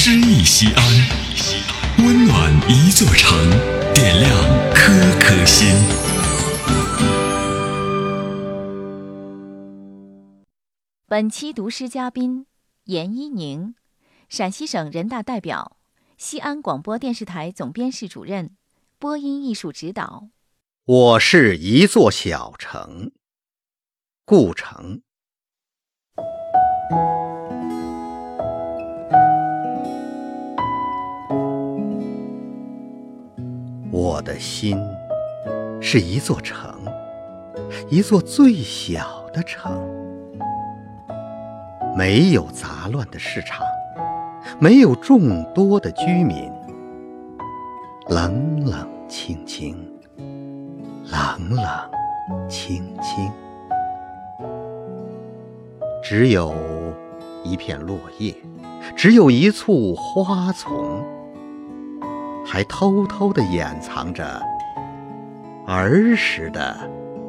诗意西安，温暖一座城，点亮颗颗心。本期读诗嘉宾严一宁，陕西省人大代表，西安广播电视台总编室主任，播音艺术指导。我是一座小城，故城。我的心是一座城，一座最小的城，没有杂乱的市场，没有众多的居民，冷冷清清，冷冷清清，只有一片落叶，只有一簇花丛。还偷偷地掩藏着儿时的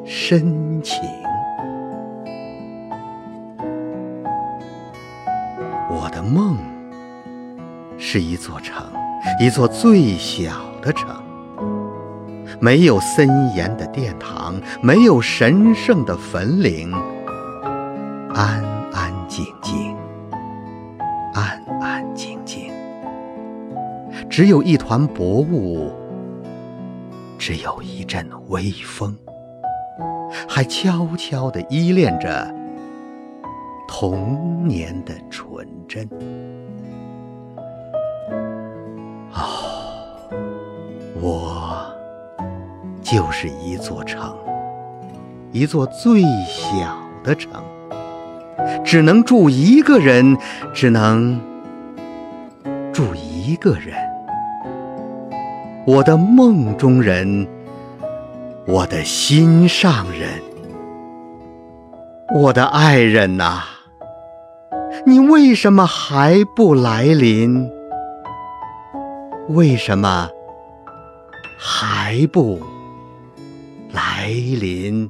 深情。我的梦是一座城，一座最小的城，没有森严的殿堂，没有神圣的坟陵，安安静静，只有一团薄雾，只有一阵微风，还悄悄地依恋着童年的纯真。哦，我就是一座城，一座最小的城，只能住一个人，只能住一个人。我的梦中人，我的心上人，我的爱人呐，你为什么还不来临？为什么还不来临？